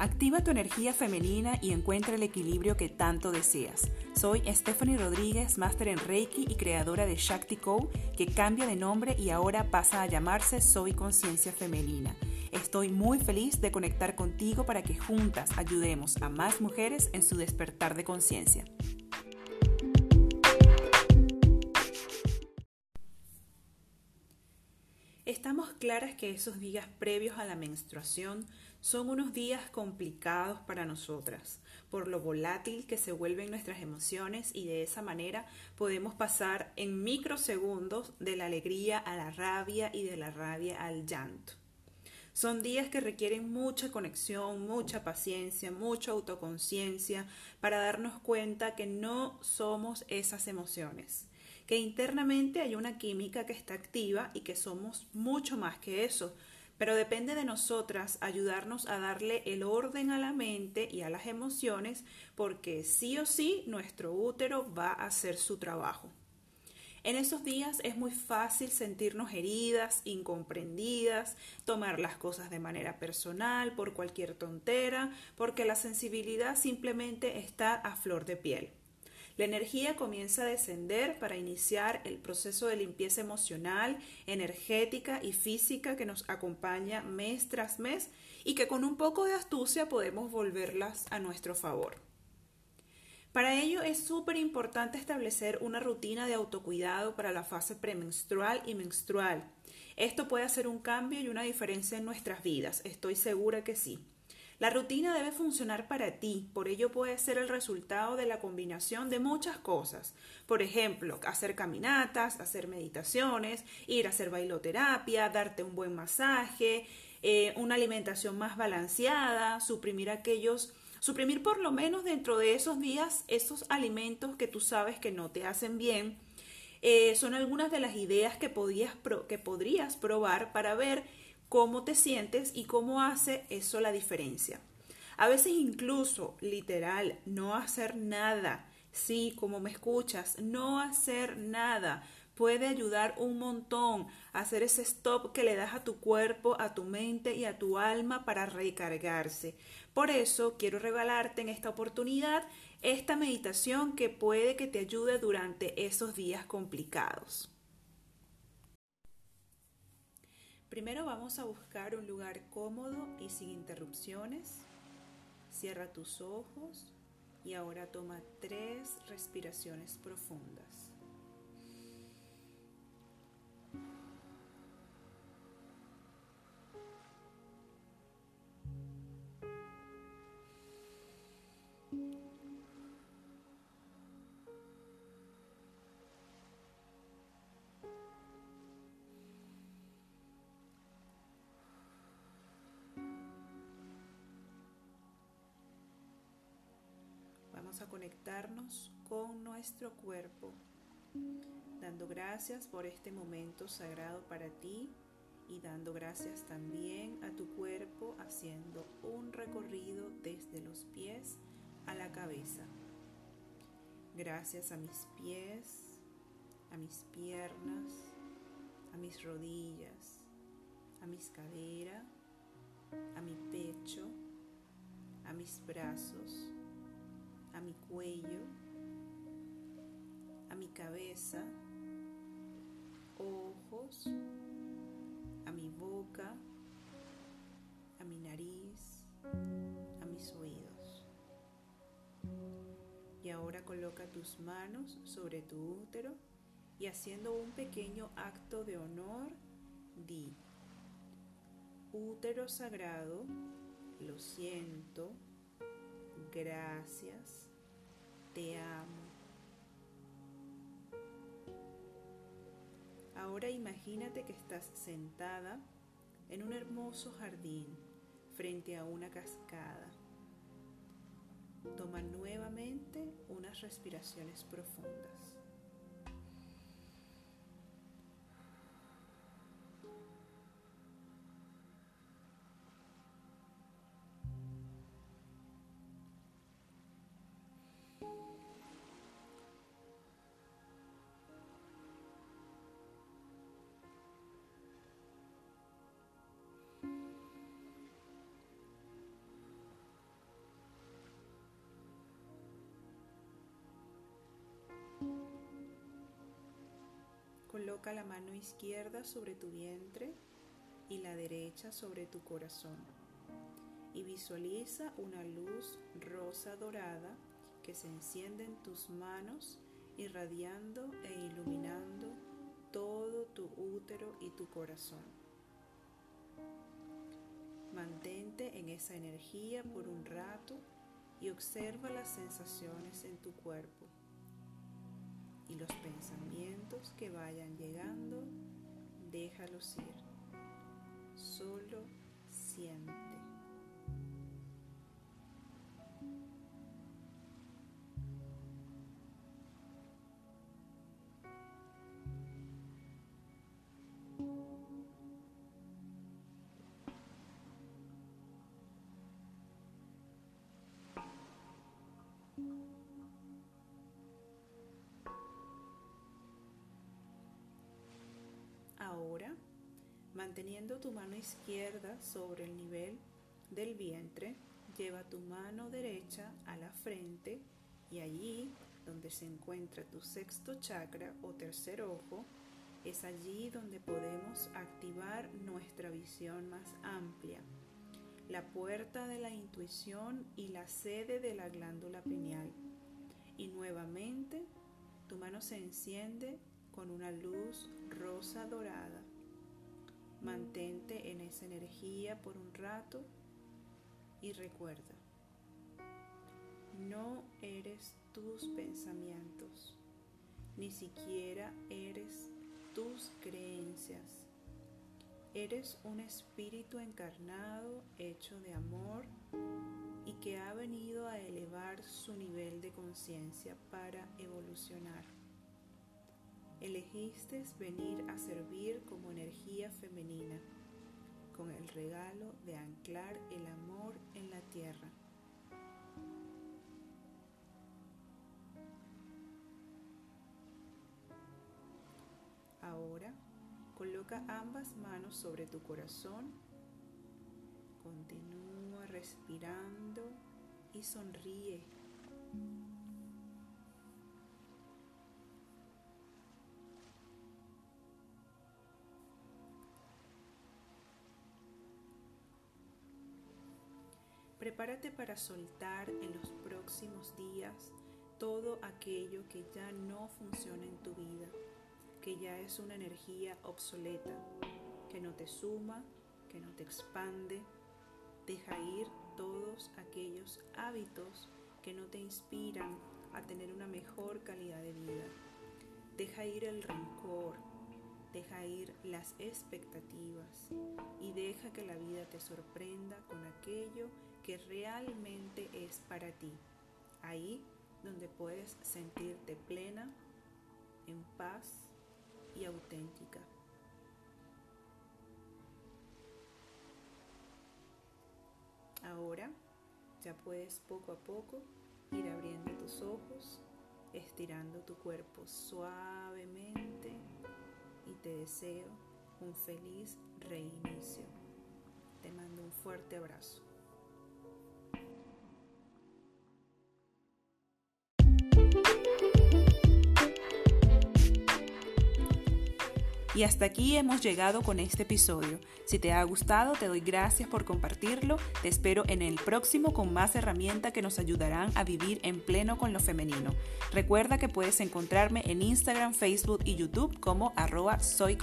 Activa tu energía femenina y encuentra el equilibrio que tanto deseas. Soy Stephanie Rodríguez, máster en Reiki y creadora de Shakti Co, que cambia de nombre y ahora pasa a llamarse Soy Conciencia Femenina. Estoy muy feliz de conectar contigo para que juntas ayudemos a más mujeres en su despertar de conciencia. Estamos claras que esos días previos a la menstruación son unos días complicados para nosotras, por lo volátil que se vuelven nuestras emociones y de esa manera podemos pasar en microsegundos de la alegría a la rabia y de la rabia al llanto. Son días que requieren mucha conexión, mucha paciencia, mucha autoconciencia para darnos cuenta que no somos esas emociones, que internamente hay una química que está activa y que somos mucho más que eso, pero depende de nosotras ayudarnos a darle el orden a la mente y a las emociones porque sí o sí nuestro útero va a hacer su trabajo. En esos días es muy fácil sentirnos heridas, incomprendidas, tomar las cosas de manera personal por cualquier tontera, porque la sensibilidad simplemente está a flor de piel. La energía comienza a descender para iniciar el proceso de limpieza emocional, energética y física que nos acompaña mes tras mes y que con un poco de astucia podemos volverlas a nuestro favor. Para ello es súper importante establecer una rutina de autocuidado para la fase premenstrual y menstrual. Esto puede hacer un cambio y una diferencia en nuestras vidas, estoy segura que sí. La rutina debe funcionar para ti, por ello puede ser el resultado de la combinación de muchas cosas. Por ejemplo, hacer caminatas, hacer meditaciones, ir a hacer bailoterapia, darte un buen masaje, eh, una alimentación más balanceada, suprimir aquellos suprimir por lo menos dentro de esos días esos alimentos que tú sabes que no te hacen bien. Eh, son algunas de las ideas que, podías que podrías probar para ver cómo te sientes y cómo hace eso la diferencia. A veces incluso, literal, no hacer nada. Sí, como me escuchas, no hacer nada puede ayudar un montón a hacer ese stop que le das a tu cuerpo, a tu mente y a tu alma para recargarse. Por eso quiero regalarte en esta oportunidad esta meditación que puede que te ayude durante esos días complicados. Primero vamos a buscar un lugar cómodo y sin interrupciones. Cierra tus ojos y ahora toma tres respiraciones profundas. A conectarnos con nuestro cuerpo, dando gracias por este momento sagrado para ti y dando gracias también a tu cuerpo haciendo un recorrido desde los pies a la cabeza. Gracias a mis pies, a mis piernas, a mis rodillas, a mis caderas, a mi pecho, a mis brazos, a mi cuello, a mi cabeza, ojos, a mi boca, a mi nariz, a mis oídos. Y ahora coloca tus manos sobre tu útero y haciendo un pequeño acto de honor, di, útero sagrado, lo siento, gracias, te amo. Ahora imagínate que estás sentada en un hermoso jardín frente a una cascada. Toma nuevamente unas respiraciones profundas. Coloca la mano izquierda sobre tu vientre y la derecha sobre tu corazón. Y visualiza una luz rosa dorada que se enciende en tus manos, irradiando e iluminando todo tu útero y tu corazón. Mantente en esa energía por un rato y observa las sensaciones en tu cuerpo y los pensamientos que vayan llegando, déjalos ir. Solo siente. Manteniendo tu mano izquierda sobre el nivel del vientre, lleva tu mano derecha a la frente y allí, donde se encuentra tu sexto chakra o tercer ojo, es allí donde podemos activar nuestra visión más amplia, la puerta de la intuición y la sede de la glándula pineal. Y nuevamente tu mano se enciende con una luz rosa dorada. Mantente en esa energía por un rato y recuerda, no eres tus pensamientos, ni siquiera eres tus creencias. Eres un espíritu encarnado hecho de amor y que ha venido a elevar su nivel de conciencia para evolucionar. Elegiste venir a servir como energía femenina, con el regalo de anclar el amor en la tierra. Ahora coloca ambas manos sobre tu corazón, continúa respirando y sonríe. Prepárate para soltar en los próximos días todo aquello que ya no funciona en tu vida, que ya es una energía obsoleta, que no te suma, que no te expande. Deja ir todos aquellos hábitos que no te inspiran a tener una mejor calidad de vida. Deja ir el rencor, deja ir las expectativas y deja que la vida te sorprenda con aquello que realmente es para ti. Ahí donde puedes sentirte plena, en paz y auténtica. Ahora ya puedes poco a poco ir abriendo tus ojos, estirando tu cuerpo suavemente y te deseo un feliz reinicio. Te mando un fuerte abrazo. Y hasta aquí hemos llegado con este episodio. Si te ha gustado, te doy gracias por compartirlo. Te espero en el próximo con más herramientas que nos ayudarán a vivir en pleno con lo femenino. Recuerda que puedes encontrarme en Instagram, Facebook y YouTube como arroba soy.